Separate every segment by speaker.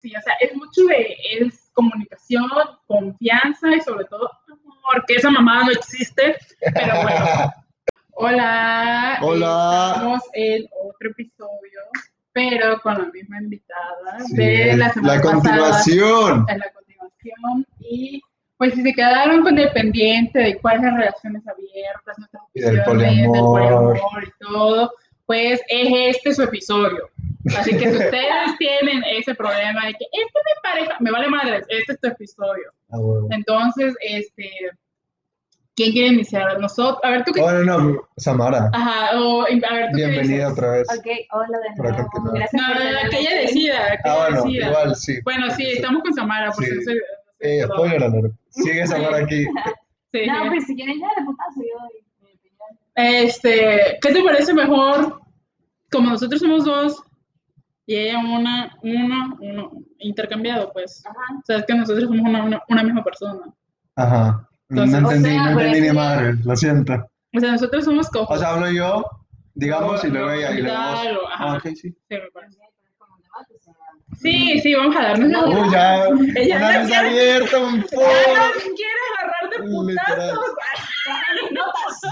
Speaker 1: sí, o sea, es mucho de, es comunicación, confianza y sobre todo amor, que esa mamada no existe, pero bueno. Hola.
Speaker 2: Hola.
Speaker 1: Estamos en otro episodio, pero con la misma invitada
Speaker 2: Sí,
Speaker 1: de la semana
Speaker 2: la
Speaker 1: pasada.
Speaker 2: continuación.
Speaker 1: En la continuación. Y pues si se quedaron con el pendiente de cuáles las relaciones abiertas, nuestras opiniones, del
Speaker 2: poliamor
Speaker 1: y todo, pues es este su episodio. Así que si ustedes tienen ese problema de que es que mi pareja, me vale madre, este es tu episodio.
Speaker 2: Ah, huevo.
Speaker 1: Entonces, este, ¿quién quiere iniciar? Nosotros, a ver tú qué.
Speaker 2: Oh, no, no, Samara,
Speaker 1: Ajá, o a ver tú qué
Speaker 2: bienvenida otra vez.
Speaker 3: Ok, hola de nuevo.
Speaker 2: continuar.
Speaker 3: Gracias
Speaker 1: No, no, no, que ella decida, que
Speaker 2: Ah, bueno,
Speaker 1: decida.
Speaker 2: igual, sí.
Speaker 1: Bueno, sí, estamos con Samara, por
Speaker 2: Sí.
Speaker 1: eso
Speaker 2: Eh, spoiler alert. Sigue Samara aquí.
Speaker 1: Sí,
Speaker 3: No,
Speaker 1: sí.
Speaker 3: pues si quieren ya de putazo, yo.
Speaker 1: Este, ¿qué te parece mejor? Como nosotros somos dos y ella una, uno, uno, intercambiado, pues.
Speaker 3: Ajá.
Speaker 1: O sea, es que nosotros somos una, una, una misma persona.
Speaker 2: Ajá. No entendí,
Speaker 3: o sea,
Speaker 2: no
Speaker 3: por
Speaker 2: entendí ni madre, lo siento.
Speaker 1: O sea, nosotros somos cojos.
Speaker 2: O sea, hablo yo, digamos, y luego ella, y luego vos.
Speaker 1: Claro, ajá.
Speaker 2: Ah, ok, sí.
Speaker 1: Sí, me parece. Sí, sí, vamos a darnos la
Speaker 2: Uy, ya,
Speaker 1: Ella
Speaker 2: una vez
Speaker 1: quiere-
Speaker 2: abierta, un
Speaker 1: ¡Ya
Speaker 2: poco.
Speaker 1: nos quiere agarrar de putazos!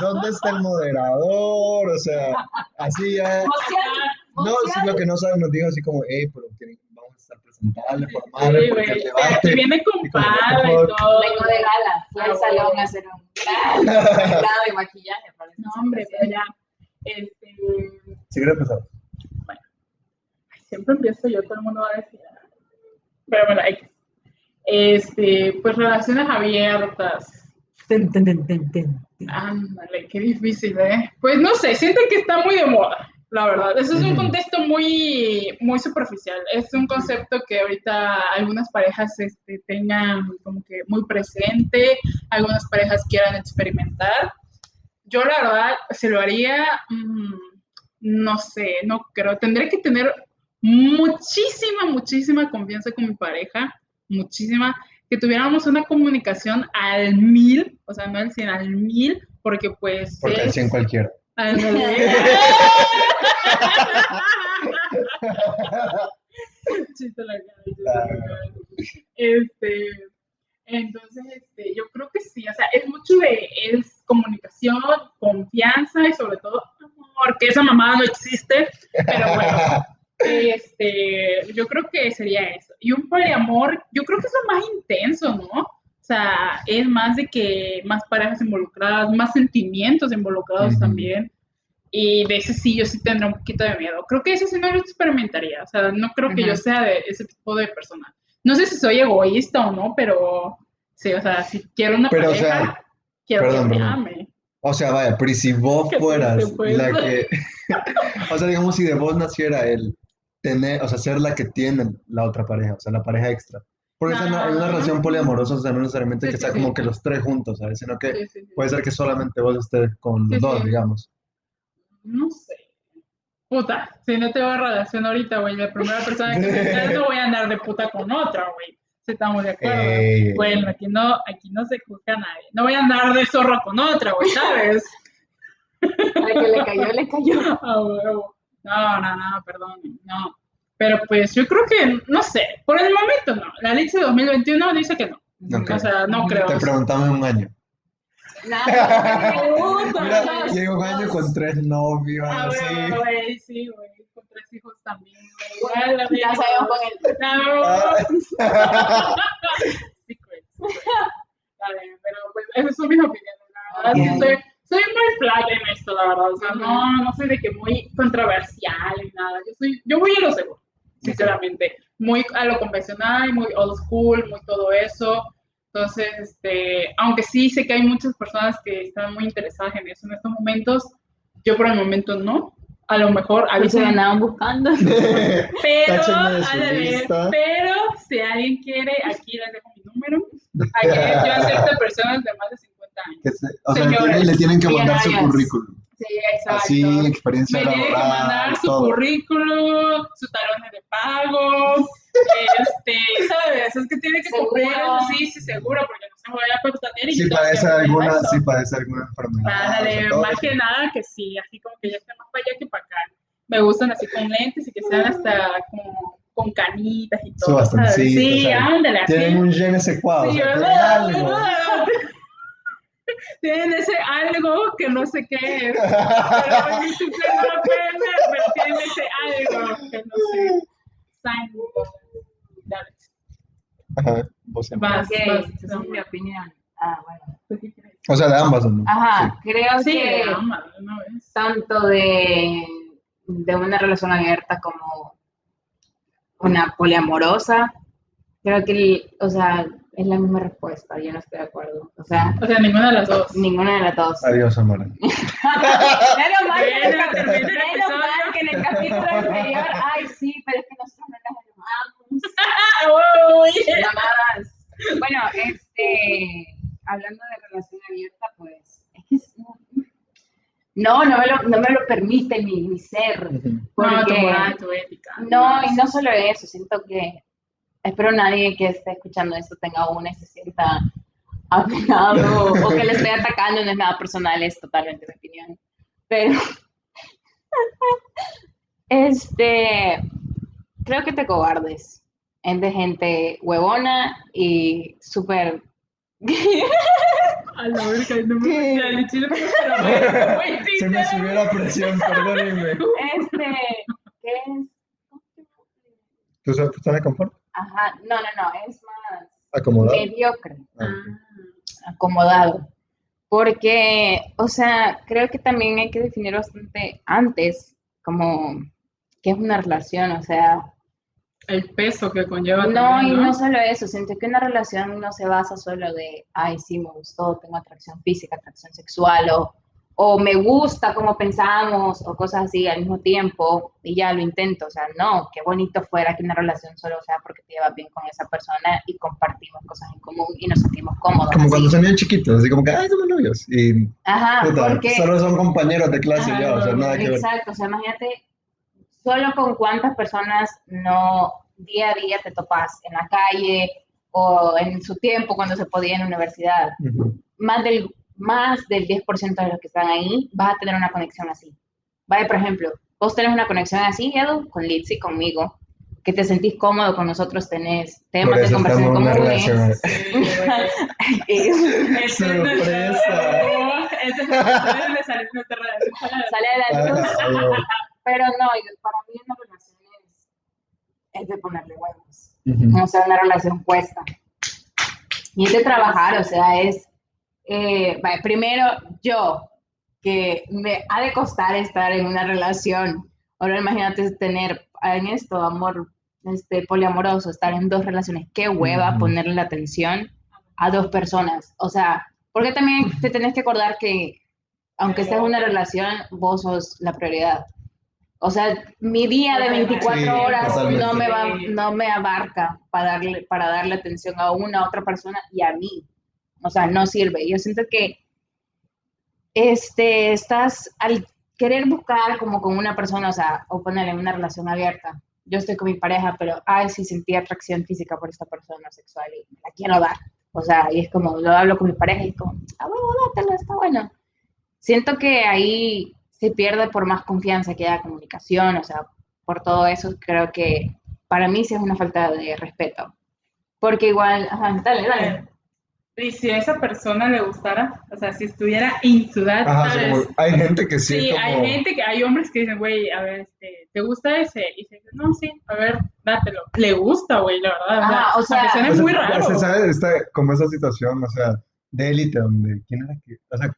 Speaker 2: ¿Dónde está el moderador? O sea, así ya. No, si lo que no saben nos dijo así como, hey, pero que vamos a estar presentables,
Speaker 1: Sí,
Speaker 2: formales, porque el
Speaker 1: güey.
Speaker 2: debate.
Speaker 1: Aquí viene con
Speaker 2: what
Speaker 1: y todo.
Speaker 3: Vengo de gala, fui
Speaker 1: Ah,
Speaker 3: al salón
Speaker 1: bueno.
Speaker 3: a hacer un grado de maquillaje. para
Speaker 1: No, hombre, pero ya. Este,
Speaker 2: Si quieres empezar.
Speaker 1: Empiezo yo, todo el mundo va a decir. ah. Pero bueno, X. Este, pues relaciones abiertas.
Speaker 3: Ten.
Speaker 1: Ándale, qué difícil, ¿eh? Pues no sé, siento que está muy de moda, la verdad. Eso es un contexto muy, muy superficial. Es un concepto que ahorita algunas parejas este, tengan como que muy presente, algunas parejas quieran experimentar. Yo la verdad, se lo haría, mm, no sé, no creo. Tendré que tener muchísima, muchísima confianza con mi pareja, muchísima, que tuviéramos una comunicación al mil, o sea, no al cien, al mil, porque pues...
Speaker 2: Porque al 100 cualquiera.
Speaker 1: La cara. Este, entonces, este, yo creo que sí, o sea, es mucho de, es comunicación, confianza y sobre todo amor, que esa mamada no existe, pero bueno, este, yo creo que sería eso. Y un poliamor, yo creo que es lo más intenso, ¿no? O sea, es más de que más parejas involucradas, más sentimientos involucrados también. Y de ese sí, yo sí tendría un poquito de miedo. Creo que ese sí no lo experimentaría. O sea, no creo que yo sea de ese tipo de persona. No sé si soy egoísta o no, pero sí, o sea, si quiero una
Speaker 2: Pero, o
Speaker 1: pareja,
Speaker 2: sea,
Speaker 1: quiero
Speaker 2: perdón,
Speaker 1: que me ame.
Speaker 2: O sea, vaya, pero si vos
Speaker 1: Qué
Speaker 2: fueras
Speaker 1: pues.
Speaker 2: la que. o sea, digamos, si de vos naciera el tener, o sea, ser la que tiene la otra pareja, o sea, la pareja extra. Porque sea, en una- una
Speaker 1: Ah.
Speaker 2: relación poliamorosa, o sea, no necesariamente
Speaker 1: Sí,
Speaker 2: que
Speaker 1: sí,
Speaker 2: sea
Speaker 1: sí.
Speaker 2: como que los tres juntos, ¿sabes? Sino que
Speaker 1: Sí, sí, sí.
Speaker 2: puede ser que solamente vos estés con los
Speaker 1: Sí,
Speaker 2: dos,
Speaker 1: sí.
Speaker 2: digamos.
Speaker 1: No sé. Puta, si no tengo relación ahorita, güey, la primera persona que se entere, no voy a andar de puta con otra, güey. Si estamos de acuerdo.
Speaker 2: Ey.
Speaker 1: Bueno, aquí no, aquí no se juzga a nadie. No voy a andar de zorro con otra, güey, ¿sabes?
Speaker 3: Al que le cayó, le cayó.
Speaker 1: Ah, huevo. No, no, no, perdón, no. Pero pues yo creo que, no sé, por el momento no. La ley de 2021 dice que no. O sea, no creo.
Speaker 2: Te preguntamos en un año. Mira, llega un año con tres novios,
Speaker 1: Ah,
Speaker 2: así.
Speaker 1: güey, sí, güey, con tres hijos también, güey. Igual, la
Speaker 3: Ya sabemos con el.
Speaker 1: No.
Speaker 2: Ah,
Speaker 1: Secrets. Está bien, pero pues esas son mis opiniones, la verdad. sí soy, soy muy flag en esto, la verdad. O sea, no, no soy de que muy controversial ni nada. Yo, soy, yo voy a lo seguro, sinceramente. Muy a lo convencional, muy old school, muy todo eso. Entonces, este, aunque sí sé que hay muchas personas que están muy interesadas en eso en estos momentos, yo por el momento no. A lo mejor a
Speaker 3: A veces me andaban buscando.
Speaker 1: pero, ándale,
Speaker 2: lista.
Speaker 1: pero si alguien quiere, aquí les dejo mi número. Aquí yo acepto personas de más de 50 años.
Speaker 2: Que se- o sea,
Speaker 1: Señores,
Speaker 2: le tienen que mandar su currículum.
Speaker 1: Sí, exacto.
Speaker 2: Así, experiencia
Speaker 1: Me tiene que mandar su
Speaker 2: todo.
Speaker 1: currículum, su talones de pago, este, ¿sabes? Es que tiene que cumplir sí, sí, seguro, porque no se me vaya a y
Speaker 2: Si padece alguna, si padece alguna enfermedad. todo
Speaker 1: más
Speaker 2: eso.
Speaker 1: que nada que sí, así como que ya esté más para allá que para acá. Me gustan así con lentes y que sean hasta como con canitas y
Speaker 2: Su
Speaker 1: todo. ¿sabes?
Speaker 2: bastoncito,
Speaker 1: Sí, ándale.
Speaker 2: Tienen un je ne sais quoi, o
Speaker 1: Sí,
Speaker 2: sea, tienen
Speaker 1: ese algo que no sé qué es. Pero ni siquiera no lo pueden ver, pero tienen ese algo que no sé.
Speaker 2: Ajá, vos siempre.
Speaker 1: Vas,
Speaker 3: Ok,
Speaker 1: vas,
Speaker 3: esa es mi opinión. Ah, bueno.
Speaker 1: ¿Tú qué crees?
Speaker 2: O sea, de ambas, ¿o ¿no?
Speaker 3: Ajá, creo
Speaker 1: Sí,
Speaker 3: que
Speaker 1: de vez.
Speaker 3: tanto de, de una relación abierta como una poliamorosa, creo que, el- o sea, es la misma respuesta, yo no estoy de acuerdo. O sea,
Speaker 1: O sea, ninguna de las dos.
Speaker 3: ninguna de las dos.
Speaker 2: Adiós, amor.
Speaker 3: Menos mal, que en el menos mal que en capítulo anterior, ay sí, pero es que nosotros no las amamos.
Speaker 1: Uy.
Speaker 3: Llamadas. Bueno, este, hablando de relación abierta, pues, es que es- no, no me lo, no me lo permite mi, mi ser.
Speaker 2: Ujú.
Speaker 1: No, tu
Speaker 3: Porque,
Speaker 1: moral, tu ética.
Speaker 3: no, y no solo eso, siento que, espero nadie que esté escuchando esto tenga una y se sienta apenado o que le esté atacando, no es nada personal, es totalmente mi opinión. Pero, este, creo que te cobardes. Es de gente huevona y súper...
Speaker 1: A la verga, no me el chile
Speaker 2: Se me subió la presión, perdónenme.
Speaker 3: Este, ¿qué es?
Speaker 2: ¿Tu zona tu zona de confort?
Speaker 3: Ajá, no, no, no, es más
Speaker 2: ¿Acomodado?
Speaker 3: mediocre.
Speaker 2: Ah,
Speaker 1: Ah,
Speaker 3: acomodado. Porque, o sea, creo que también hay que definir bastante antes como qué es una relación, o sea,
Speaker 1: El peso que conlleva.
Speaker 3: no,
Speaker 1: también,
Speaker 3: y no solo eso, siento que una relación no se basa solo de, ay, sí, me gustó, tengo atracción física, atracción sexual, o, o me gusta como pensamos, o cosas así al mismo tiempo, y ya lo intento, o sea, no, qué bonito fuera que una relación solo sea porque te llevas bien con esa persona y compartimos cosas en común y nos sentimos cómodos.
Speaker 2: Como cuando son bien chiquitos, así como que, ay, somos novios. Y
Speaker 3: Ajá,
Speaker 2: puta,
Speaker 3: porque...
Speaker 2: solo son compañeros de clase
Speaker 1: Ajá,
Speaker 2: ya, o sea, nada que ver.
Speaker 3: Exacto, o sea, imagínate solo con cuántas personas no día a día te topas en la calle o en su tiempo cuando se podía en la universidad. Más del, más del 10% de los que están ahí vas a tener una conexión así. Vaya, por ejemplo, vos tenés una conexión así, Edu, con Litzy, conmigo, que te sentís cómodo con nosotros, tenés temas de conversación comunes.
Speaker 2: Sorpresa.
Speaker 1: Ese es de salir nuestra relación.
Speaker 3: sale a la luz. Pero no, para mí una relación es, es de ponerle huevos.
Speaker 2: Ujú.
Speaker 3: o sea, una relación puesta. Y es de trabajar, o sea, es, eh, vaya, primero yo, que me ha de costar estar en una relación. Ahora imagínate tener en esto, amor este, poliamoroso, estar en dos relaciones. Qué hueva ponerle la atención a dos personas. O sea, porque también te tenés que acordar que, aunque estés en una relación, vos sos la prioridad. O sea, mi día de 24
Speaker 2: Sí,
Speaker 3: horas
Speaker 2: totalmente.
Speaker 3: no me, va, no me abarca para darle, para darle atención a una otra persona y a mí. O sea, no sirve. Yo siento que este, estás al querer buscar como con una persona, o sea, o ponerle una relación abierta. Yo estoy con mi pareja, pero, ay, sí sentí atracción física por esta persona sexual y me la quiero dar. O sea, y es como, lo hablo con mi pareja y es como, ah, bueno, dátelo, está bueno. Siento que ahí se pierde por más confianza que haya comunicación, o sea, por todo eso creo que para mí sí es una falta de respeto. Porque igual, ajá, dale, dale.
Speaker 1: Y si a esa persona le gustara, o sea, si estuviera in su edad,
Speaker 2: Ajá, así
Speaker 1: ¿sabes?
Speaker 2: como- hay gente que sí,
Speaker 1: Sí,
Speaker 2: como...
Speaker 1: hay gente que, hay hombres que dicen, güey, a ver, este, ¿te gusta ese? Y se dice, no, sí, a ver, dátelo. Le gusta, güey, la verdad.
Speaker 3: Ajá, o sea,
Speaker 1: suene
Speaker 2: O sea,
Speaker 1: muy raro.
Speaker 2: se sabe esta, como esa situación, o sea, de élite, donde, ¿quién era que? O sea,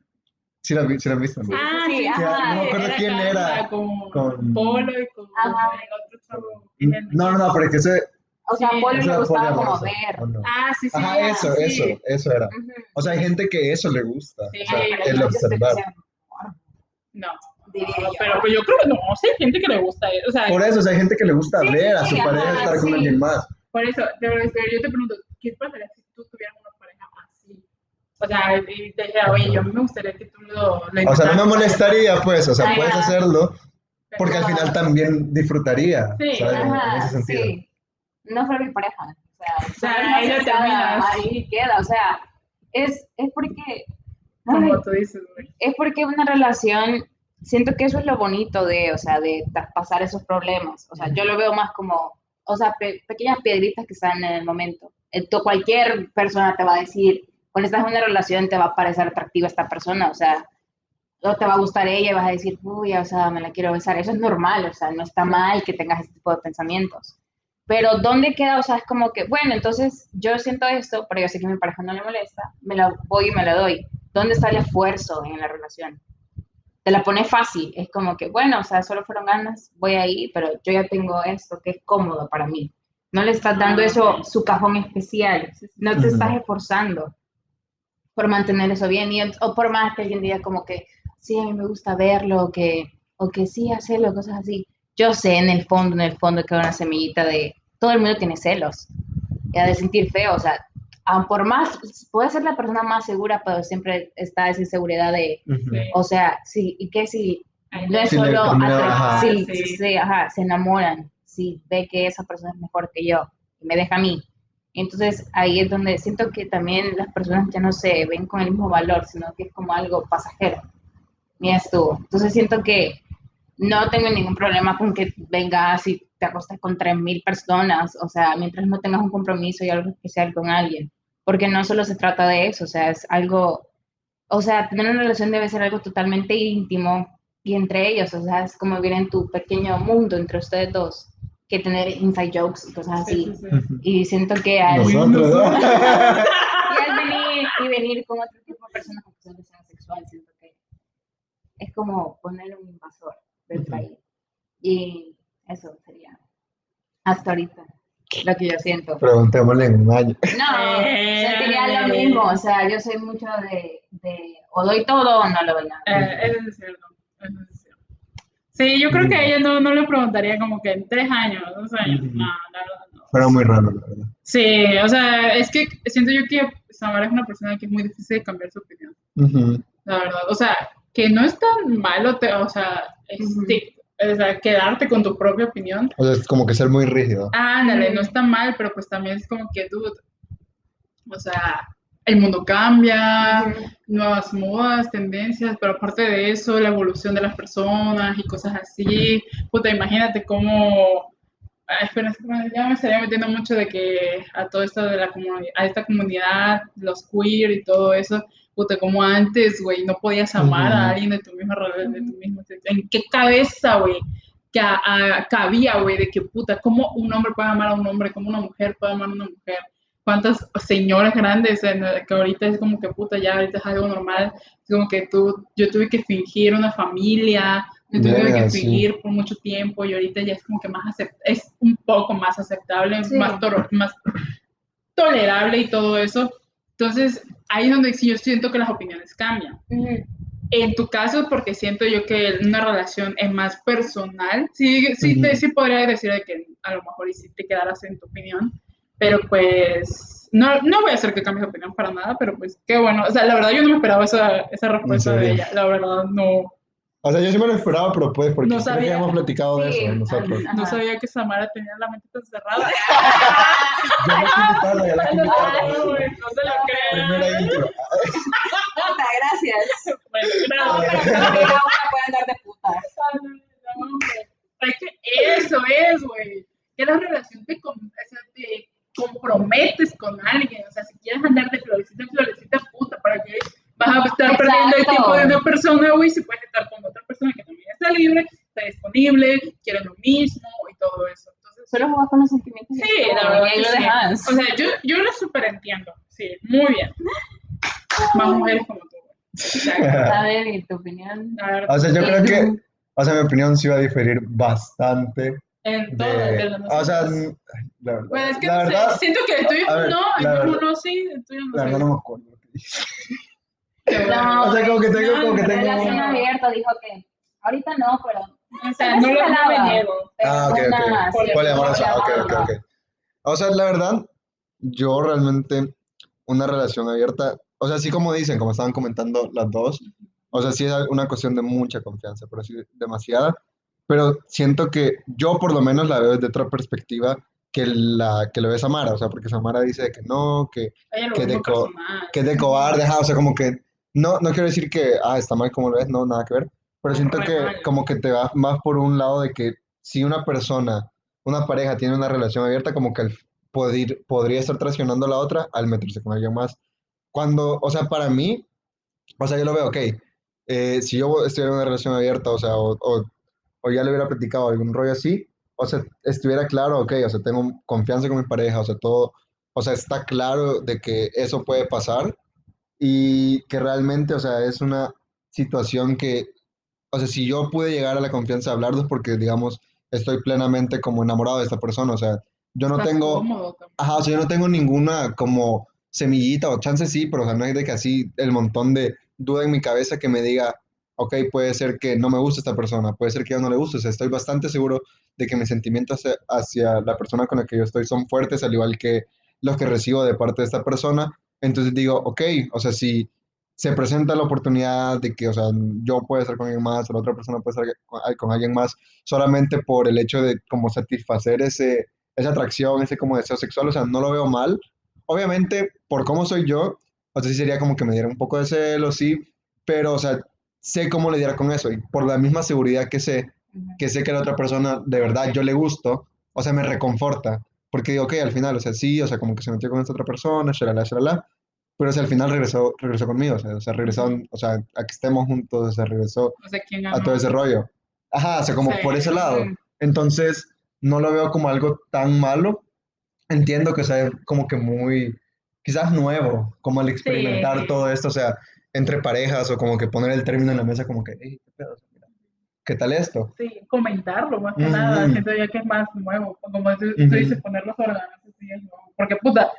Speaker 2: sí la, sí la han visto, ¿no?
Speaker 1: Ah,
Speaker 3: Sí,
Speaker 1: sí,
Speaker 3: ajá,
Speaker 2: no me acuerdo quién era,
Speaker 1: Con,
Speaker 2: con-
Speaker 1: Polo y con
Speaker 3: Ajá.
Speaker 1: el otro chavo. es
Speaker 2: No, no, no, pero es que ese...
Speaker 3: O sea,
Speaker 1: Sí,
Speaker 2: ese
Speaker 3: le gustaba como ver.
Speaker 2: ¿o no?
Speaker 1: Ah, sí, sí.
Speaker 2: Ajá,
Speaker 1: ah,
Speaker 2: eso,
Speaker 1: sí.
Speaker 2: eso, eso era.
Speaker 3: Ujú.
Speaker 2: O sea, hay gente que eso le gusta,
Speaker 1: Sí,
Speaker 2: o sea,
Speaker 1: pero
Speaker 2: el observar.
Speaker 1: No,
Speaker 3: diría
Speaker 1: no,
Speaker 3: yo.
Speaker 1: pero, pero yo creo que no, sí hay gente que le gusta, eh, o sea,
Speaker 2: Por eso, o sea, hay gente que le gusta
Speaker 3: Sí,
Speaker 2: ver a
Speaker 3: sí,
Speaker 2: su
Speaker 3: ajá,
Speaker 2: pareja estar con
Speaker 3: sí.
Speaker 2: alguien más.
Speaker 1: por eso, pero, pero yo te pregunto, ¿qué pasaría si tú tuvieras una pareja así? O sea, y te dijera, oye, yo me gustaría que tú lo, lo
Speaker 2: O sea, no
Speaker 1: intentaras".
Speaker 2: me molestaría, pues, o sea,
Speaker 3: Ajá.
Speaker 2: puedes hacerlo, porque al final también disfrutaría,
Speaker 1: Sí,
Speaker 2: ¿sabes? En
Speaker 3: Ajá,
Speaker 2: ese sentido.
Speaker 3: No fue mi pareja. O sea,
Speaker 1: ahí
Speaker 3: aceptada,
Speaker 1: terminas.
Speaker 3: Ahí queda. O sea, es, es porque. ay,
Speaker 1: Como tú dices, güey.
Speaker 3: es porque una relación. Siento que eso es lo bonito de, o sea, de traspasar esos problemas. O sea, yo lo veo más como, o sea, pe- pequeñas piedritas que están en el momento. Eh, tú- cualquier persona te va a decir, cuando estás en una relación te va a parecer atractiva esta persona, o sea, o te va a gustar ella y vas a decir, uy, o sea, me la quiero besar. Eso es normal, o sea, no está mal que tengas este tipo de pensamientos. Pero ¿dónde queda? O sea, es como que, bueno, entonces yo siento esto, pero yo sé que a mi pareja no le molesta, me la voy y me la doy. ¿Dónde está el esfuerzo en la relación? Te la pone fácil, es como que, bueno, o sea, solo fueron ganas, voy ahí, pero yo ya tengo esto que es cómodo para mí. No le estás dando
Speaker 1: Ah,
Speaker 3: eso, su cajón especial, no te estás esforzando por mantener eso bien, y, o por más que alguien diga como que, sí, a mí me gusta verlo, o que, o que sí, hacerlo, cosas así. Yo sé en el fondo, en el fondo, que hay una semillita de, todo el mundo tiene celos, ya de sentir feo, o sea, aun por más, puede ser la persona más segura, pero siempre está esa inseguridad de.
Speaker 1: Sí.
Speaker 3: o sea, sí, y que si no es
Speaker 2: Sí,
Speaker 3: solo
Speaker 2: ajá.
Speaker 3: sí,
Speaker 1: Sí.
Speaker 3: sí, ajá, se enamoran, si ve que esa persona es mejor que yo y me deja a mí. Entonces ahí es donde siento que también las personas ya no se ven con el mismo valor, sino que es como algo pasajero. Mira estuvo. Entonces siento que no tengo ningún problema con que vengas y te acostes con 3.000 personas, o sea, mientras no tengas un compromiso y algo especial con alguien, porque no solo se trata de eso, o sea, es algo, o sea, tener una relación debe ser algo totalmente íntimo y entre ellos, o sea, es como vivir en tu pequeño mundo entre ustedes dos, que tener inside jokes y cosas así.
Speaker 1: Sí, sí, sí.
Speaker 2: Ujú.
Speaker 3: Y siento que al, y
Speaker 2: Nosotros, ¿no?
Speaker 3: al venir, y venir con otro tipo de personas con deseo sexual, siento que es como poner un invasor del país. Y eso sería hasta ahorita lo que yo siento.
Speaker 2: Preguntémosle en un año.
Speaker 3: No,
Speaker 1: Eh.
Speaker 3: sentiría lo mismo. O sea, yo soy mucho de, de o doy todo o no lo doy nada.
Speaker 1: Eh, eso es cierto. Eso es cierto. Sí, yo creo que a ella no, no le preguntaría como que en tres años, dos años. No, la verdad no.
Speaker 2: Fuera muy raro, la verdad.
Speaker 1: Sí, o sea, es que siento yo que Samara es una persona que es muy difícil de cambiar su opinión, la verdad. O sea, que no es tan malo, te- o sea, es
Speaker 3: Ujú.
Speaker 1: tic- o sea, quedarte con tu propia opinión.
Speaker 2: O sea, es como que ser muy rígido.
Speaker 1: Ándale, no está mal, pero pues también es como que, dude, o sea, el mundo cambia, nuevas modas, tendencias, pero aparte de eso, la evolución de las personas y cosas así. Puta, imagínate cómo. Espera, ya me estaría metiendo mucho de que a todo esto de la comunidad, a esta comunidad, los queer y todo eso, puta, como antes, güey, no podías amar a
Speaker 2: Ujú.
Speaker 1: alguien de tu mismo de tu mismo sexo. ¿En qué cabeza, güey? Que a- a- cabía, güey, de que puta, cómo un hombre puede amar a un hombre, cómo una mujer puede amar a una mujer cuántas señoras grandes en, que ahorita es como que puta, ya ahorita es algo normal, es como que tú, yo tuve que fingir una familia, yo tuve
Speaker 2: Verga,
Speaker 1: que
Speaker 2: sí.
Speaker 1: fingir por mucho tiempo y ahorita ya es como que más acept- es un poco más aceptable,
Speaker 3: Sí.
Speaker 1: más, toro- más tolerable y todo eso. Entonces, ahí es donde sí yo siento que las opiniones cambian.
Speaker 3: Ujú.
Speaker 1: En tu caso, porque siento yo que una relación es más personal, sí, sí, te,
Speaker 2: Ujú.
Speaker 1: sí podría decir de que a lo mejor y sí te quedaras en tu opinión, pero pues no, no voy a hacer que cambies de opinión para nada, pero pues qué bueno. O sea, la verdad yo no me esperaba esa, esa respuesta de ella, la verdad no,
Speaker 2: O sea, yo sí me lo esperaba, pero pues, porque
Speaker 1: No
Speaker 2: que
Speaker 1: sabía.
Speaker 2: ya hemos platicado de
Speaker 3: Sí,
Speaker 2: eso nosotros.
Speaker 3: ajá.
Speaker 1: no sabía que Samara tenía la mente tan cerrada.
Speaker 2: Yo no quiero invitarla, ya la quiero
Speaker 1: no se lo
Speaker 2: Primera
Speaker 1: creo.
Speaker 2: intro.
Speaker 3: Puta, gracias.
Speaker 1: Bueno,
Speaker 3: No,
Speaker 1: gracias.
Speaker 3: pero no, pero ahora pueden dar de putas.
Speaker 1: No, hombre. Es que eso es, güey. Que la relación te, com- o sea, te comprometes con alguien. O sea, si quieres andar de florecita en florecita, puta, ¿para qué vas a estar perdiendo el tiempo de una persona, güey? Si puedes estar con otra persona que también está libre, está disponible, quiere lo mismo y todo eso. Entonces,
Speaker 3: Solo jugas con los sentimientos.
Speaker 1: sí, la verdad
Speaker 3: y ahí lo
Speaker 1: sí. O sea, yo, yo lo súper entiendo. Sí, muy bien. Más mujeres como tú,
Speaker 3: A ver, ¿y tu opinión?
Speaker 1: a ver,
Speaker 2: O sea, yo creo que, o sea, mi opinión sí va a diferir bastante
Speaker 1: en todo,
Speaker 2: de, o sea, la verdad,
Speaker 1: Pues es que
Speaker 2: la
Speaker 1: no sé, siento que el tuyo no, el tuyo no, sí, el tuyo no
Speaker 2: la
Speaker 1: sé.
Speaker 2: verdad no me acuerdo
Speaker 3: No,
Speaker 2: O sea, como que tengo,
Speaker 1: no,
Speaker 2: como que
Speaker 1: en
Speaker 2: tengo...
Speaker 3: Relación abierta dijo que ahorita no, pero
Speaker 1: O sea, no lo no
Speaker 2: Ah, ok,
Speaker 3: una-
Speaker 2: ok. Poliamorosa,
Speaker 3: una-
Speaker 2: ok, ok, ok. O sea, la verdad, yo realmente una relación abierta, o sea, así como dicen, como estaban comentando las dos, o sea, sí es una cuestión de mucha confianza, pero sí demasiada, pero siento que yo por lo menos la veo desde otra perspectiva que la que lo ve Samara, o sea, porque Samara dice que no, que, que de co- que es de cobarde, ajá, o sea, como que, no, no quiero decir que, ah, está mal como lo ves, no, nada que ver, pero siento que como que te va más por un lado de que si una persona, una pareja tiene una relación abierta, como que podir- podría estar traicionando a la otra al meterse con alguien más. Cuando, o sea, para mí, o sea, yo lo veo, ok, eh, si yo estuviera en una relación abierta, o sea, o, o, o ya le hubiera platicado algún rollo así, o sea, estuviera claro, ok, o sea, tengo confianza con mi pareja, o sea, todo, o sea, está claro de que eso puede pasar y que realmente, o sea, es una situación que, o sea, si yo pude llegar a la confianza de hablarlos porque, digamos, estoy plenamente como enamorado de esta persona, o sea, yo no tengo...
Speaker 1: cómodo.
Speaker 2: Ajá, o sea, yo no tengo ninguna como semillita o chance sí, pero o sea, no es de que así el montón de duda en mi cabeza que me diga, ok, puede ser que no me guste esta persona, puede ser que yo no le guste, o sea, estoy bastante seguro de que mis sentimientos hacia, hacia la persona con la que yo estoy son fuertes, al igual que los que recibo de parte de esta persona, entonces digo, ok, o sea, si se presenta la oportunidad de que, o sea, yo pueda estar con alguien más, o la otra persona puede estar con, con alguien más, solamente por el hecho de como satisfacer ese esa atracción, ese como deseo sexual, o sea, no lo veo mal. Obviamente, por cómo soy yo, o sea, sí sería como que me diera un poco de celo, sí, pero, o sea, sé cómo lidiar con eso y por la misma seguridad que sé, que sé que a la otra persona de verdad yo le gusto, o sea, me reconforta, porque digo, ok, al final, o sea, sí, o sea, como que se metió con esta otra persona, shalala, shalala, pero o sea, al final regresó, regresó conmigo, o sea, o sea, regresó, o sea, a que estemos juntos, o sea, regresó
Speaker 1: sé quién
Speaker 2: a todo ese rollo. Ajá, o sea, como
Speaker 1: Sí.
Speaker 2: por ese lado. Entonces, no lo veo como algo tan malo. Entiendo que o sea, es como que muy, quizás nuevo, como el experimentar
Speaker 1: Sí.
Speaker 2: todo esto, o sea, entre parejas o como que poner el término en la mesa como que, "Ey, ¿qué pedo? ¿Qué tal esto?
Speaker 1: Sí, comentarlo más que
Speaker 2: Ujú.
Speaker 1: nada. Siento ya que es más nuevo. Como tú, tú
Speaker 2: Ujú.
Speaker 1: dices, ponerlos órganos. Sí, es nuevo. Porque, puta,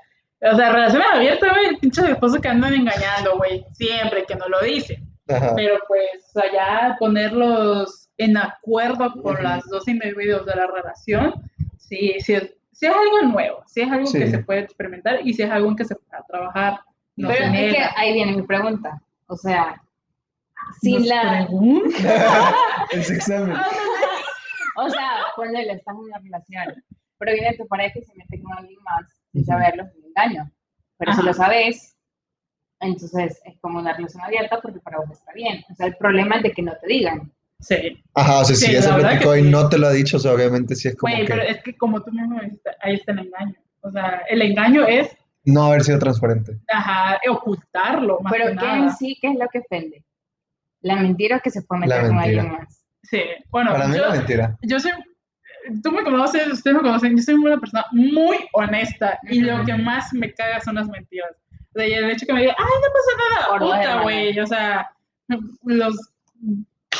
Speaker 1: o sea, relaciones abiertas, güey, pinches esposos que andan engañando, güey. Siempre que no lo dicen.
Speaker 2: Ajá.
Speaker 1: Pero pues, o sea, ya ponerlos en acuerdo con
Speaker 2: Ujú.
Speaker 1: los dos individuos de la relación, sí, sí, es- sí es algo nuevo, sí es algo que
Speaker 2: Sí.
Speaker 1: se puede experimentar y sí es algo en que se puede trabajar. No
Speaker 3: Pero es que ahí viene mi pregunta. O sea, sin la.
Speaker 2: Ese examen.
Speaker 3: O sea, ponele, estás en una relación, pero viene tu pareja y se mete con alguien más sin saberlo, es un engaño. Pero si
Speaker 1: Ajá.
Speaker 3: lo sabes, entonces es como una relación abierta porque para vos está bien. O sea, el problema es de que no te digan.
Speaker 1: Sí.
Speaker 2: Ajá, o sea,
Speaker 1: Sí,
Speaker 2: si ya se platicó y
Speaker 1: sí.
Speaker 2: no te lo ha dicho, o sea, obviamente sí es como
Speaker 1: Güey,
Speaker 2: que
Speaker 1: pero es que como tú mismo dijiste, ahí está el engaño. O sea, el engaño es,
Speaker 2: no haber sido transparente.
Speaker 1: ajá, ocultarlo más
Speaker 3: Pero
Speaker 1: que
Speaker 3: ¿qué
Speaker 1: nada.
Speaker 3: en sí, qué es lo que ofende? La mentira o que se puede
Speaker 2: La
Speaker 3: meter con alguien más.
Speaker 1: Sí, bueno,
Speaker 2: Para mí
Speaker 1: yo,
Speaker 2: es mentira.
Speaker 1: yo soy, tú me conoces, ustedes me conocen, yo soy una persona muy honesta y lo
Speaker 3: Ujú.
Speaker 1: que más me caga son las mentiras. O sea, y el hecho que me digan, ay, no pasa
Speaker 3: Por
Speaker 1: nada, puta,
Speaker 3: hermanas.
Speaker 1: güey, o sea, los,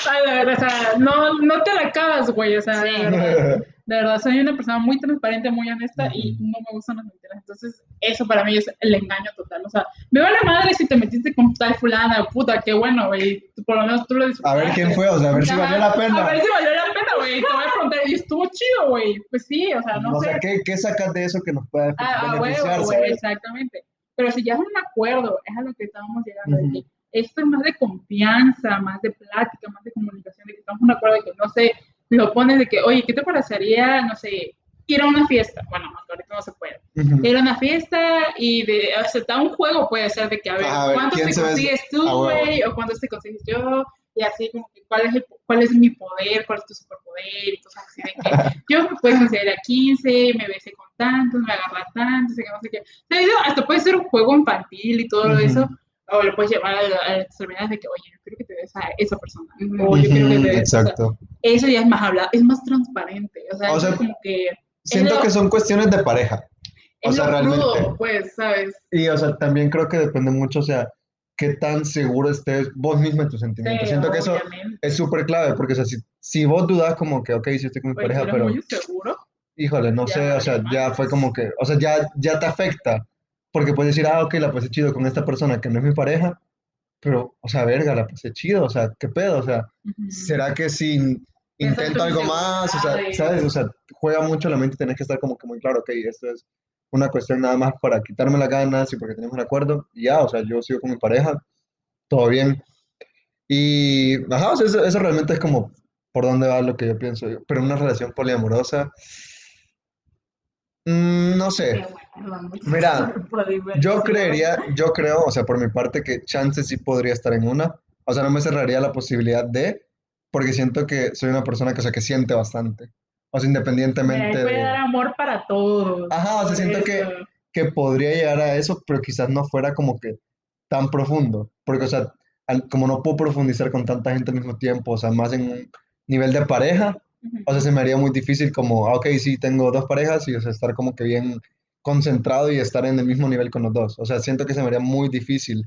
Speaker 1: ay, de verdad, o sea, no, no te la cagas, güey, o sea,
Speaker 3: Sí.
Speaker 1: de verdad. De verdad, soy una persona muy transparente, muy honesta y
Speaker 2: Ujú.
Speaker 1: no me gustan las mentiras. Entonces, eso para mí es el engaño total. O sea, me vale madre si te metiste con tal fulana, puta, qué bueno, güey. Por lo menos tú lo
Speaker 2: A
Speaker 1: disfrutaste.
Speaker 2: ver quién fue, o sea, a ver si valió la pena.
Speaker 1: A ver si valió la pena, güey. Te voy a preguntar, y estuvo chido, güey. Pues sí, o sea, no
Speaker 2: o
Speaker 1: sé.
Speaker 2: sea, ¿qué, qué sacas de eso que nos pueda
Speaker 1: Ah, ah,
Speaker 2: beneficiar,
Speaker 1: huevo, güey,
Speaker 2: sabes?
Speaker 1: exactamente. Pero si ya es un acuerdo, es a lo que estábamos llegando. de
Speaker 2: Ujú.
Speaker 1: que esto es más de confianza, más de plática, más de comunicación, de que estamos en acuerdo de que, no sé, lo pones de que, oye, ¿qué te parecería, no sé, ir a una fiesta? Bueno, ahorita no se puede.
Speaker 2: Ujú.
Speaker 1: Ir a una fiesta y de aceptar un juego puede ser de que, a ver,
Speaker 2: a ver,
Speaker 1: ¿cuántos
Speaker 2: ¿quién
Speaker 1: te consigues tú, güey? ¿O cuántos te consigues yo? Y así como que, ¿cuál es, el- cuál es mi poder? ¿Cuál es tu superpoder? Y cosas así de que yo me puedo conseguir a 15, me besé con tantos, me agarra tantos, no sé qué. O sea, hasta puede ser un juego infantil y todo
Speaker 2: Ujú.
Speaker 1: eso. O lo puedes llevar a, a las extremidades de que, oye, yo quiero que te des a esa persona. O yo quiero que te des. o sea,
Speaker 2: Exacto.
Speaker 1: eso ya es más hablado, es más transparente. O sea,
Speaker 2: O sea,
Speaker 1: es como que
Speaker 2: Siento
Speaker 1: lo-
Speaker 2: que son cuestiones de pareja. O
Speaker 1: es
Speaker 2: sea,
Speaker 1: lo
Speaker 2: realmente.
Speaker 1: crudo, pues, ¿sabes?
Speaker 2: Y, o sea, también creo que depende mucho, o sea, qué tan seguro estés vos mismo en tus sentimientos.
Speaker 1: Sí,
Speaker 2: Siento que eso es súper clave, porque, o sea, si, si vos dudas como que, ok, si estoy con mi
Speaker 1: Oye,
Speaker 2: pareja,
Speaker 1: ¿eres
Speaker 2: pero,
Speaker 1: muy seguro?
Speaker 2: híjole, no
Speaker 1: Ya
Speaker 2: sé, o sea, ya fue como que, o sea, ya, ya te afecta, porque puedes decir, ah, ok, la pasé chido con esta persona que no es mi pareja, pero, o sea, verga, la pasé chido, o sea, ¿qué pedo? O sea,
Speaker 1: Ujú.
Speaker 2: ¿será que si intento algo más? O sea. ¿sabes? O sea, juega mucho la mente tenés que estar como que muy claro, ok, esto es una cuestión nada más para quitarme las ganas y porque tenemos un acuerdo, y ya, o sea, yo sigo con mi pareja, todo bien. Y, ajá, o sea, eso, eso realmente es como por dónde va lo que yo pienso. Pero una relación poliamorosa, mm, no sé. Mira, Yo creería, yo creo, o sea, por mi parte, que chance sí podría estar en una. O sea, no me cerraría la posibilidad de, porque siento que soy una persona que, o sea, que siente bastante. O sea, independientemente
Speaker 1: puede
Speaker 2: de...
Speaker 1: dar amor para todos.
Speaker 2: Ajá, o sea, siento que- que podría llegar a eso, pero quizás no fuera como que tan profundo, porque, o sea, como no puedo profundizar con tanta gente al mismo tiempo, o sea, más en un nivel de pareja,
Speaker 1: Ujú.
Speaker 2: o sea, se me haría muy difícil como, ah, ok, sí, tengo dos parejas y, o sea, estar como que bien concentrado y estar en el mismo nivel con los dos, o sea, siento que se me haría muy difícil,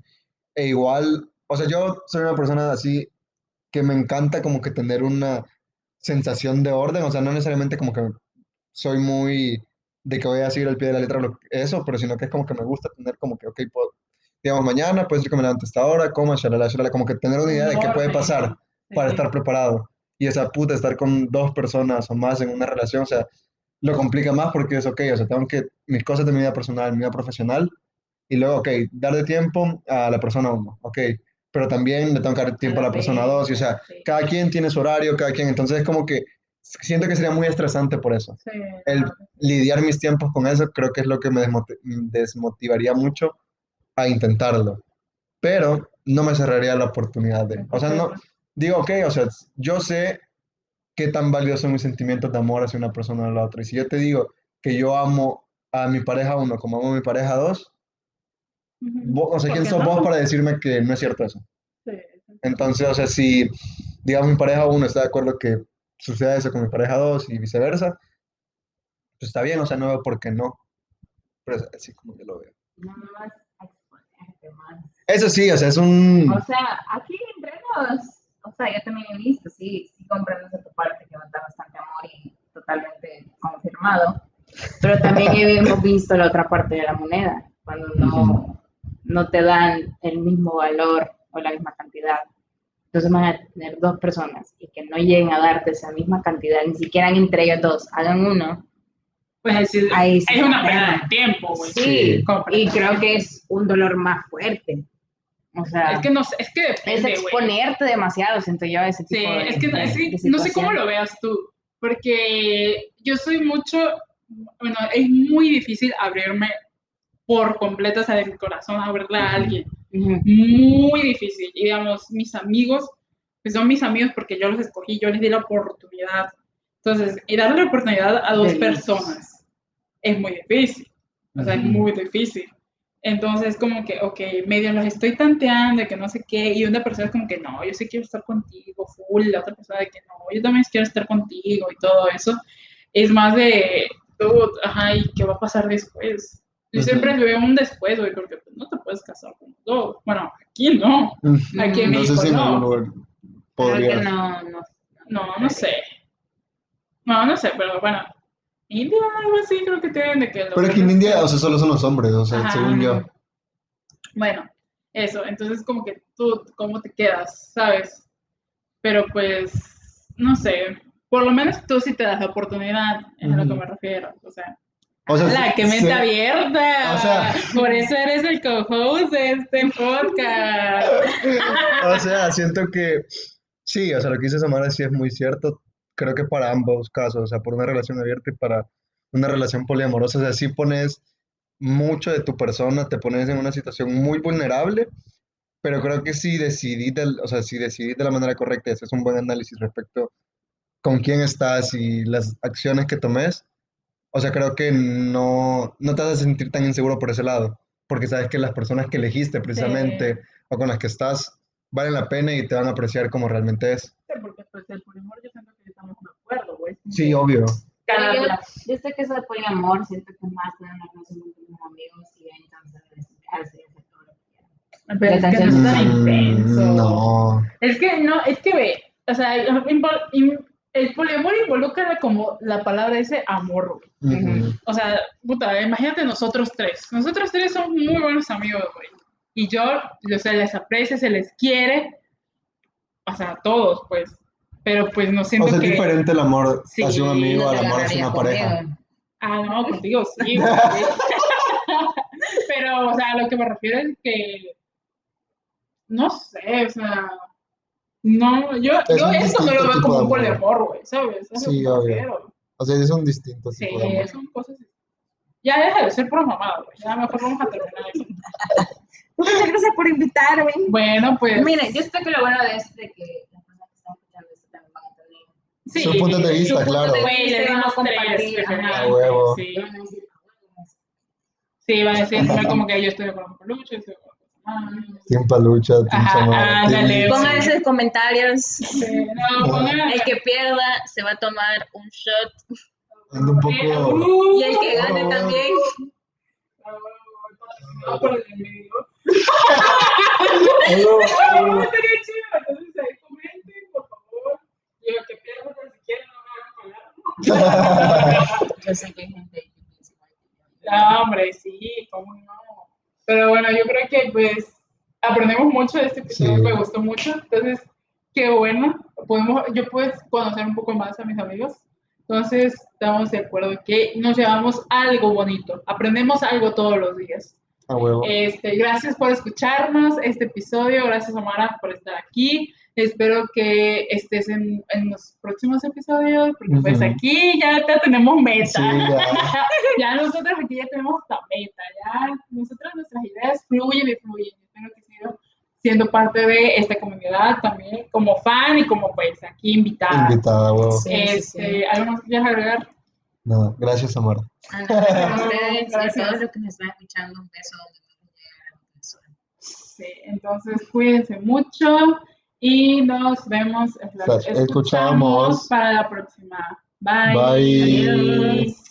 Speaker 2: e igual, o sea, yo soy una persona así que me encanta como que tener una sensación de orden, o sea, no necesariamente como que soy muy de que voy a seguir al pie de la letra lo- eso, pero sino que es como que me gusta tener como que, ok, puedo- digamos, mañana puede ser que me levante a esta hora, coma, shalala, shalala, como que tener una idea de qué puede pasar para estar preparado. Y esa puta, estar con dos personas o más en una relación, o sea, lo complica más porque es, ok, o sea, tengo que, mis cosas de mi vida personal, mi vida profesional, y luego, ok, darle tiempo a la persona uno, ok, pero también le tengo que dar tiempo a la persona dos, y o sea,
Speaker 1: Sí.
Speaker 2: cada quien tiene su horario, cada quien, entonces es como que siento que sería muy estresante por eso.
Speaker 1: Sí,
Speaker 2: El
Speaker 1: claro.
Speaker 2: lidiar mis tiempos con eso creo que es lo que me desmoti- desmotivaría mucho a intentarlo, pero no me cerraría la oportunidad de, o sea, no, digo, ok, o sea, yo sé qué tan valiosos son mis sentimientos de amor hacia una persona o la otra. Y si yo te digo que yo amo a mi pareja uno como amo a mi pareja dos,
Speaker 1: Ujú.
Speaker 2: vos, o sea,
Speaker 1: ¿Por
Speaker 2: ¿quién sos
Speaker 1: no?
Speaker 2: vos para decirme que no es cierto eso?
Speaker 1: Sí.
Speaker 2: Entonces, o sea, si, digamos, mi pareja uno está de acuerdo que suceda eso con mi pareja dos y viceversa, pues está bien, o sea, no veo por qué no. Pero es así como yo lo veo.
Speaker 3: No más exponerte más.
Speaker 2: Eso sí, o sea, es un...
Speaker 3: O sea, aquí entre nos, o sea, yo también he visto, sí, sí comprendo esa tu parte que nos da bastante amor y totalmente confirmado, pero también hemos visto la otra parte de la moneda, cuando no, no te dan el mismo valor o la misma cantidad. Entonces van a tener dos personas y que no lleguen a darte esa misma cantidad, ni siquiera entre ellos dos, hagan uno.
Speaker 1: Pues es, decir,
Speaker 3: Ahí sí
Speaker 1: es una pérdida
Speaker 3: pena.
Speaker 1: de tiempo, güey.
Speaker 3: Sí, y creo que es un dolor más fuerte. O sea,
Speaker 1: Es que no es que
Speaker 3: es
Speaker 1: depende, güey.
Speaker 3: exponerte demasiado, siento yo, a ese
Speaker 1: Sí,
Speaker 3: tipo de
Speaker 1: es que,
Speaker 3: de-
Speaker 1: es que
Speaker 3: de
Speaker 1: no sé cómo lo veas tú, porque yo soy mucho, bueno, es muy difícil abrirme por completo, o sea, de mi corazón, abrirle a alguien. Muy difícil. Y digamos, mis amigos, pues son mis amigos porque yo los escogí, yo les di la oportunidad. Entonces, y darle la oportunidad a dos
Speaker 3: Feliz.
Speaker 1: personas es muy difícil. O sea, es muy difícil. Entonces, como que, ok, medio los estoy tanteando, que no sé qué, y una persona es como que, no, yo sí quiero estar contigo, full, la otra persona de que no, yo también quiero estar contigo y todo eso. Es más de, tú, ajá, ¿y qué va a pasar después? Yo siempre veo un después, güey, porque pues, no te puedes casar con dos. Bueno, aquí no. Aquí en
Speaker 2: No sé
Speaker 1: México
Speaker 2: si
Speaker 1: no.
Speaker 2: podría...
Speaker 3: que no, no.
Speaker 1: No, no sé. No, no sé, pero bueno. India, algo así, creo que tienen de que
Speaker 2: Pero aquí en India, o sea, solo son los hombres, o sea,
Speaker 1: Ajá.
Speaker 2: según yo.
Speaker 1: Bueno, eso, entonces como que tú, ¿cómo te quedas? ¿Sabes? Pero pues, no sé, por lo menos tú sí te das la oportunidad, es a lo que me refiero, o sea,
Speaker 2: O sea,
Speaker 1: la que mente abierta,
Speaker 2: O sea-
Speaker 1: por eso eres el co-host de este podcast.
Speaker 2: O sea, siento que sí, o sea, lo que dice Samara sí es muy cierto. Creo que para ambos casos, o sea, por una relación abierta y para una relación poliamorosa, o sea, sí pones mucho de tu persona, te pones en una situación muy vulnerable, pero creo que si decidís, o sea, si decidís de la manera correcta haces un buen análisis respecto con quién estás y las acciones que tomes, o sea, creo que no, no te vas a sentir tan inseguro por ese lado, porque sabes que las personas que elegiste precisamente o con las que estás valen la pena y te van a apreciar como realmente es.
Speaker 1: Sí, porque pues el poliamor yo siento
Speaker 2: Sí, obvio.
Speaker 1: Cada
Speaker 3: Yo, yo sé que eso de poliamor, siento que es más tener una relación con tus amigos y de despejarse y hacer todo lo que quieran.
Speaker 1: Pero es que no es tan intenso.
Speaker 2: Mm, No.
Speaker 1: Es que no, es que ve, o sea, el, poliamor involucra como la palabra ese amor, güey. O sea, puta, imagínate nosotros tres. Nosotros tres somos muy buenos amigos, güey. Y yo, o sea, les aprecia, se les quiere. O sea, a todos, pues. Pero pues no siento
Speaker 2: O sea, es
Speaker 1: que.
Speaker 2: diferente el amor
Speaker 1: Sí,
Speaker 2: hacia un amigo
Speaker 3: No
Speaker 2: al amor hacia una pareja.
Speaker 1: Ah, no, contigo sí. güey. Pero, o sea, lo que me refiero es que. No sé, o sea. No, yo,
Speaker 2: Es
Speaker 1: yo esto no lo veo como un
Speaker 2: amor.
Speaker 1: poliamor, güey, ¿sabes? Es a
Speaker 2: Sí, obvio. O sea, es un distinto
Speaker 1: Sí,
Speaker 2: tipo de amor.
Speaker 1: son cosas. Ya deja de ser por mamada, güey. Ya mejor vamos a terminar eso.
Speaker 3: Muchas gracias por invitarme.
Speaker 1: Bueno, pues.
Speaker 3: Mire, yo sé que lo bueno de esto es de que
Speaker 1: Sí,
Speaker 2: Sus puntos de vista, claro. A huevo.
Speaker 1: Sí,
Speaker 3: Van a decir,
Speaker 1: sí, van a decir no, como que yo estoy de acuerdo con Lucho.
Speaker 2: Team Palucha, Team Team-
Speaker 3: Pongan esos comentarios.
Speaker 1: Sí, no, pongan-
Speaker 3: El que pierda se va a tomar un shot.
Speaker 2: Ando un poco...
Speaker 1: Uh,
Speaker 3: Y el que gane
Speaker 2: Oh.
Speaker 3: también.
Speaker 1: No, por el enemigo.
Speaker 2: Algo-
Speaker 1: No, estaría chido. Entonces ahí comenten, por favor. Y el que pierda, pues, si quieren, no me hagan pagar.
Speaker 3: Yo sé que hay gente que piensa igual que yo.
Speaker 1: No, hombre, sí, cómo no. Pero bueno, yo creo que pues aprendemos mucho de este episodio,
Speaker 2: Sí.
Speaker 1: me gustó mucho. Entonces, qué bueno. Podemos, yo puedo conocer un poco más a mis amigos. Entonces, estamos de acuerdo que nos llevamos algo bonito. Aprendemos algo todos los días.
Speaker 2: A huevo.
Speaker 1: Este, gracias por escucharnos este episodio. Gracias, Omara, por estar aquí. Espero que estés en, en los próximos episodios, porque pues aquí ya, ya tenemos meta.
Speaker 2: Sí, ya.
Speaker 1: ya nosotros aquí ya tenemos la meta, ya nosotros nuestras ideas fluyen y fluyen. Espero que siga siendo parte de esta comunidad también, como fan y como pues aquí invitada.
Speaker 2: Invitada.
Speaker 3: Sí,
Speaker 1: Este,
Speaker 3: sí.
Speaker 1: ¿Algo más que quieras agregar?
Speaker 2: No, gracias, Samara.
Speaker 3: Ah, no, gracias a ustedes y a
Speaker 1: Gracias.
Speaker 3: todos los que nos están escuchando. Un beso donde.
Speaker 1: Sí, entonces cuídense mucho y nos vemos,
Speaker 2: Escuchamos.
Speaker 1: para la próxima. Bye.
Speaker 2: Bye.
Speaker 3: Adiós.